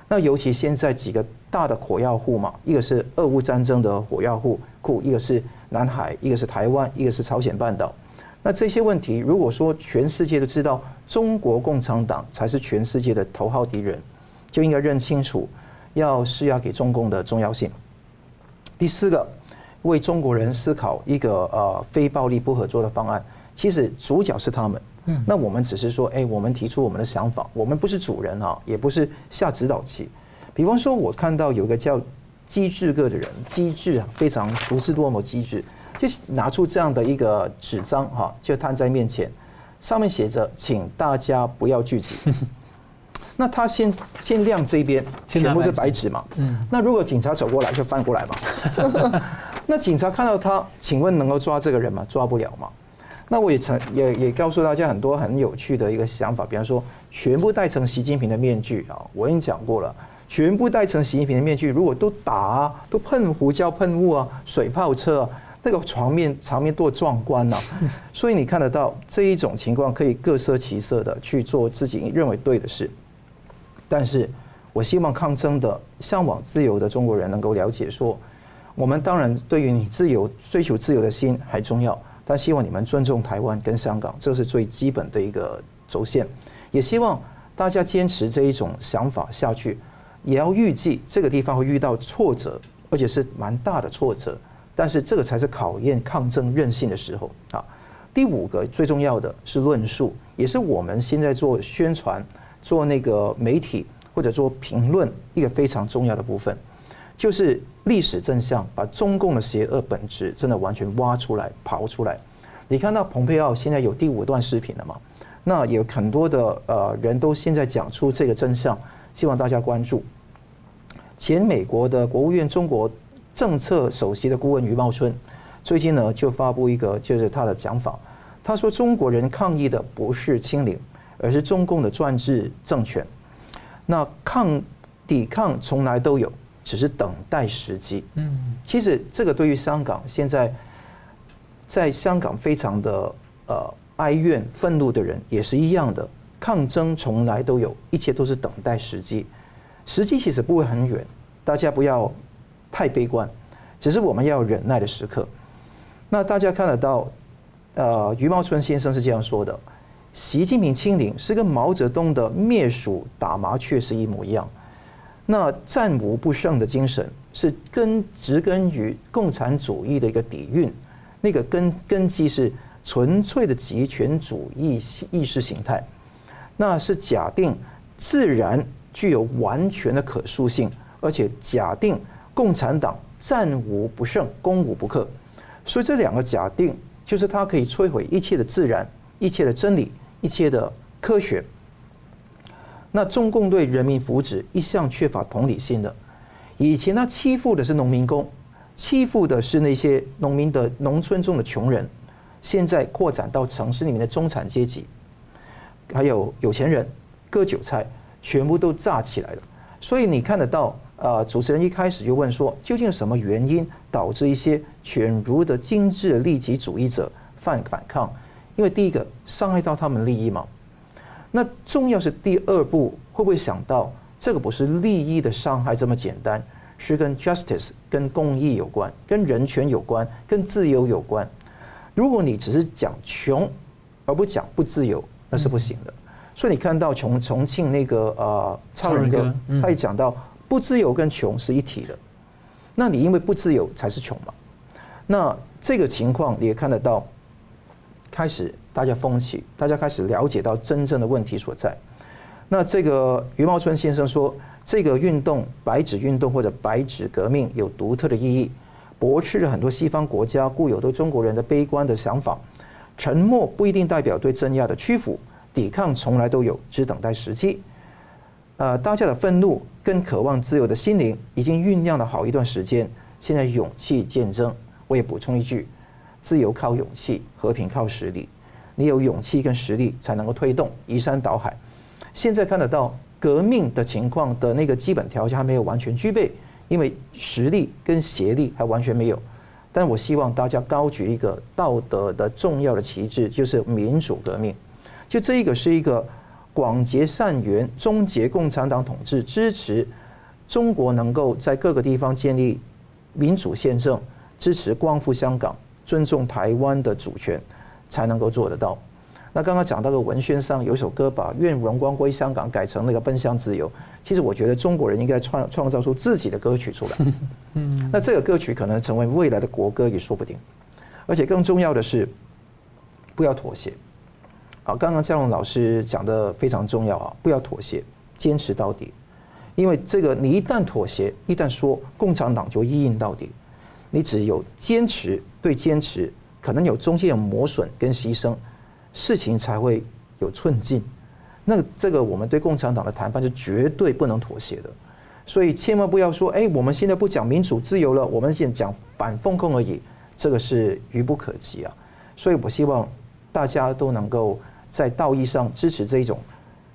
那尤其现在几个大的火药库嘛，一个是俄乌战争的火药库库，一个是南海，一个是台湾，一个是朝鲜半岛。那这些问题，如果说全世界都知道中国共产党才是全世界的头号敌人，就应该认清楚要施压给中共的重要性。第四个，为中国人思考一个呃非暴力不合作的方案。其实主角是他们，嗯，那我们只是说，哎，我们提出我们的想法，我们不是主人啊，也不是下指导棋。比方说，我看到有个叫机智哥的人，机智啊，非常足智多谋，机智，就拿出这样的一个纸张哈，就摊在面前，上面写着，请大家不要聚集。那他先先亮这边，全部是白纸嘛，嗯，那如果警察走过来就翻过来嘛，那警察看到他，请问能够抓这个人吗？抓不了嘛。那我也曾也也告诉大家很多很有趣的一个想法，比方说，全部戴成习近平的面具啊，我已经讲过了，全部戴成习近平的面具，如果都打啊，都喷胡椒喷雾啊，水炮车啊，那个场面场面多壮观呐！所以你看得到这一种情况，可以各色其色的去做自己认为对的事。但是我希望抗争的、向往自由的中国人能够了解说，我们当然对于你自由、追求自由的心还重要。但希望你们尊重台湾跟香港，这是最基本的一个轴线。也希望大家坚持这一种想法下去，也要预计这个地方会遇到挫折，而且是蛮大的挫折。但是这个才是考验抗争韧性的时候啊。第五个最重要的是论述，也是我们现在做宣传、做那个媒体或者做评论一个非常重要的部分。就是历史真相，把中共的邪恶本质真的完全挖出来、刨出来。你看到蓬佩奥现在有第五段视频了吗？那有很多的呃人都现在讲出这个真相，希望大家关注。前美国的国务院中国政策首席的顾问余茂春，最近呢就发布一个就是他的讲法，他说中国人抗议的不是清零，而是中共的专制政权。那抗抵抗从来都有。只是等待时机。嗯，其实这个对于香港现在在香港非常的呃哀怨、愤怒的人也是一样的。抗争从来都有，一切都是等待时机。时机其实不会很远，大家不要太悲观。只是我们要忍耐的时刻。那大家看得到，呃，余茂春先生是这样说的：习近平清零是跟毛泽东的灭鼠打麻雀是一模一样。那战无不胜的精神是根植根于共产主义的一个底蕴，那个根根基是纯粹的集权主义意识形态，那是假定自然具有完全的可塑性，而且假定共产党战无不胜、攻无不克，所以这两个假定就是它可以摧毁一切的自然、一切的真理、一切的科学。那中共对人民福祉一向缺乏同理心的，以前他欺负的是农民工，欺负的是那些农民的农村中的穷人，现在扩展到城市里面的中产阶级，还有有钱人割韭菜，全部都炸起来了。所以你看得到，呃，主持人一开始就问说，究竟什么原因导致一些犬儒的精致的利己主义者犯反抗？因为第一个伤害到他们利益嘛。那重要是第二步，会不会想到这个不是利益的伤害这么简单，是跟 justice、跟公益有关、跟人权有关、跟自由有关。如果你只是讲穷，而不讲不自由，那是不行的。所以你看到重重庆那个呃超人哥，他也讲到不自由跟穷是一体的。那你因为不自由才是穷嘛？那这个情况你也看得到。开始，大家风起，大家开始了解到真正的问题所在。那这个余茂春先生说，这个运动“白纸运动”或者“白纸革命”有独特的意义，驳斥了很多西方国家固有对中国人的悲观的想法。沉默不一定代表对镇压的屈服，抵抗从来都有，只等待时机。呃，大家的愤怒跟渴望自由的心灵已经酝酿了好一段时间，现在勇气见真。我也补充一句。自由靠勇气，和平靠实力。你有勇气跟实力，才能够推动移山倒海。现在看得到革命的情况的那个基本条件还没有完全具备，因为实力跟协力还完全没有。但我希望大家高举一个道德的重要的旗帜，就是民主革命。就这一个是一个广结善缘、终结共产党统治、支持中国能够在各个地方建立民主宪政、支持光复香港。尊重台湾的主权，才能够做得到。那刚刚讲到的文宣上有一首歌，把“愿荣光归香港”改成那个“奔向自由”。其实我觉得中国人应该创创造出自己的歌曲出来。嗯，那这个歌曲可能成为未来的国歌也说不定。而且更重要的是，不要妥协。啊，刚刚嘉荣老师讲的非常重要啊，不要妥协，坚持到底。因为这个你一旦妥协，一旦说共产党就一硬到底。你只有坚持，对坚持，可能有中间有磨损跟牺牲，事情才会有寸进。那这个我们对共产党的谈判是绝对不能妥协的，所以千万不要说，哎，我们现在不讲民主自由了，我们现在讲反封控而已，这个是愚不可及啊。所以我希望大家都能够在道义上支持这一种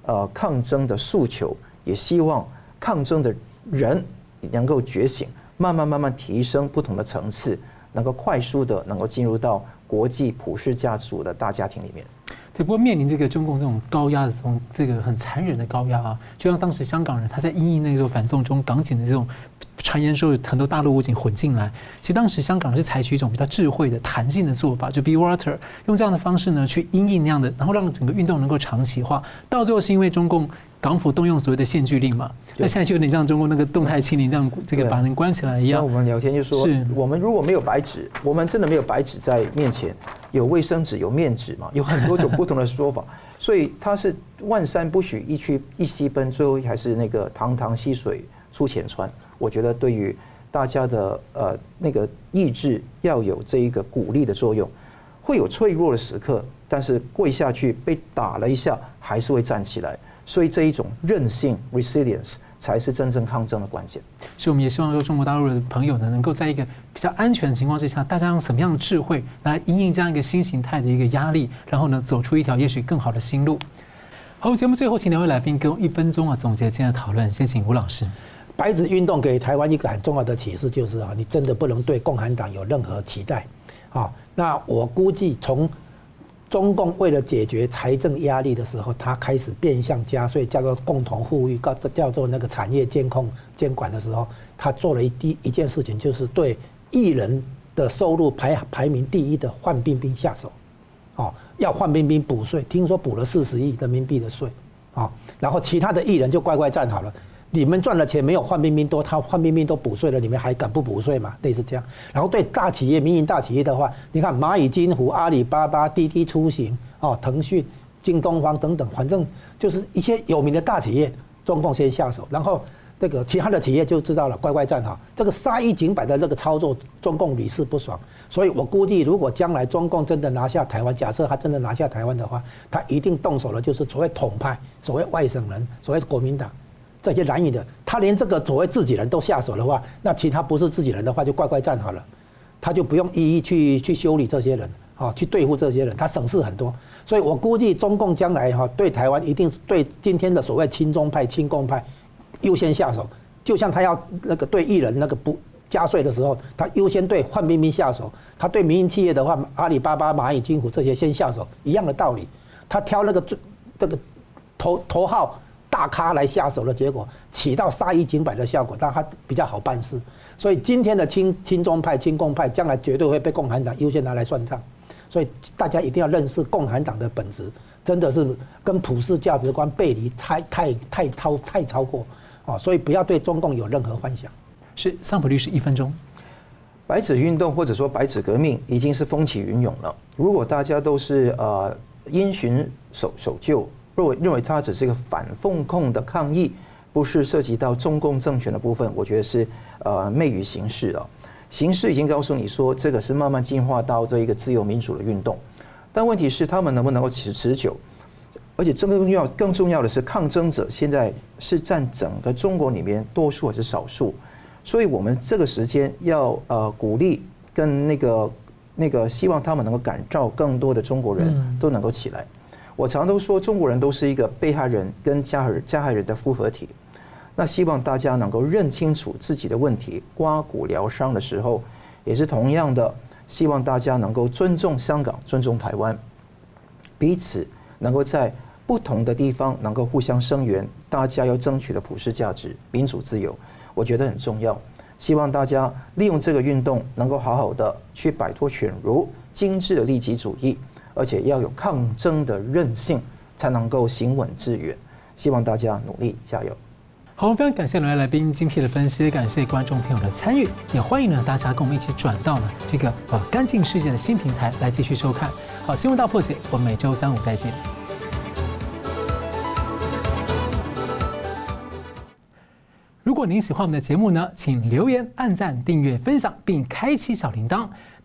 呃抗争的诉求，也希望抗争的人能够觉醒。慢慢慢慢提升不同的层次，能够快速的能够进入到国际普世价值的大家庭里面。对，不过面临这个中共这种高压的这种这个很残忍的高压啊，就像当时香港人他在因应那个时候反送中港警的这种传言说有很多大陆武警混进来，其实当时香港人是采取一种比较智慧的弹性的做法，就 be water 用这样的方式呢去因应那样的，然后让整个运动能够长期化。到最后是因为中共。港府动用所谓的限聚令嘛，那现在就有点像中国那个动态清零，这样这个把人关起来一样。那我们聊天就说，是我们如果没有白纸，我们真的没有白纸在面前，有卫生纸、有面纸嘛，有很多种不同的说法。所以他是万山不许一去一溪奔，最后还是那个堂堂溪水出浅川。我觉得对于大家的呃那个意志要有这一个鼓励的作用，会有脆弱的时刻，但是跪下去被打了一下，还是会站起来。所以这一种韧性 （resilience） 才是真正抗争的关键。所以我们也希望说，中国大陆的朋友呢，能够在一个比较安全的情况之下，大家用什么样的智慧来应应这样一个新形态的一个压力，然后呢，走出一条也许更好的新路。好，节目最后请两位来宾给我一分钟啊，总结今天的讨论。先请吴老师。白纸运动给台湾一个很重要的启示，就是啊，你真的不能对共产党有任何期待。好，那我估计从。中共为了解决财政压力的时候，他开始变相加税，叫做共同富裕，叫叫做那个产业监控监管的时候，他做了一第一件事情，就是对艺人的收入排排名第一的范冰冰下手，哦，要范冰冰补税，听说补了四十亿人民币的税，啊，然后其他的艺人就乖乖站好了。你们赚的钱没有范冰冰多，他范冰冰都补税了，你们还敢不补税吗？类似这样。然后对大企业、民营大企业的话，你看蚂蚁金服、阿里巴巴、滴滴出行、哦，腾讯、京东方等等，反正就是一些有名的大企业，中共先下手，然后这个其他的企业就知道了，乖乖站好。这个杀一儆百的这个操作，中共屡试不爽。所以我估计，如果将来中共真的拿下台湾，假设他真的拿下台湾的话，他一定动手了，就是所谓统派、所谓外省人、所谓国民党。这些蓝营的，他。连这个所谓自己人都下手的话，那其他不是自己人的话就乖乖站好了，他就不用一一去去修理这些人，啊，去对付这些人，他省事很多。所以我估计中共将来哈对台湾一定对今天的所谓亲中派、亲共派优先下手，就像他要那个对艺人那个不加税的时候，他优先对范冰冰下手；他对民营企业的话，阿里巴巴、蚂蚁金服这些先下手，一样的道理。他挑那个最这个头头号大咖来下手的结果，起到杀一儆百的效果，但他比较好办事。所以今天的亲亲中派、亲共派，将来绝对会被共产党优先拿来算账。所以大家一定要认识共产党的本质，真的是跟普世价值观背离太太太超太超过啊！所以不要对中共有任何幻想。是桑普律师一分钟，白纸运动或者说白纸革命已经是风起云涌了。如果大家都是呃因循守守旧，认为认为它只是一个反奉控的抗议，不是涉及到中共政权的部分，我觉得是呃昧于形式了。形式已经告诉你说，这个是慢慢进化到这一个自由民主的运动，但问题是他们能不能够持持久？而且，更重要、更重要的是，抗争者现在是占整个中国里面多数还是少数？所以我们这个时间要呃鼓励跟那个那个希望他们能够感召更多的中国人都能够起来。我常都说，中国人都是一个被害人跟加害人加害人的复合体。那希望大家能够认清楚自己的问题，刮骨疗伤的时候，也是同样的，希望大家能够尊重香港，尊重台湾，彼此能够在不同的地方能够互相声援，大家要争取的普世价值、民主自由，我觉得很重要。希望大家利用这个运动，能够好好的去摆脱犬儒精致的利己主义，而且要有抗争的韧性，才能够行稳致远。希望大家努力加油。好，非常感谢两位来宾精辟的分析，感谢观众朋友的参与，也欢迎呢大家跟我们一起转到了这个呃干净世界的新平台来继续收看。好，新闻大破解，我们每周三五再见。如果您喜欢我们的节目呢，请留言、按赞、订阅、分享，并开启小铃铛。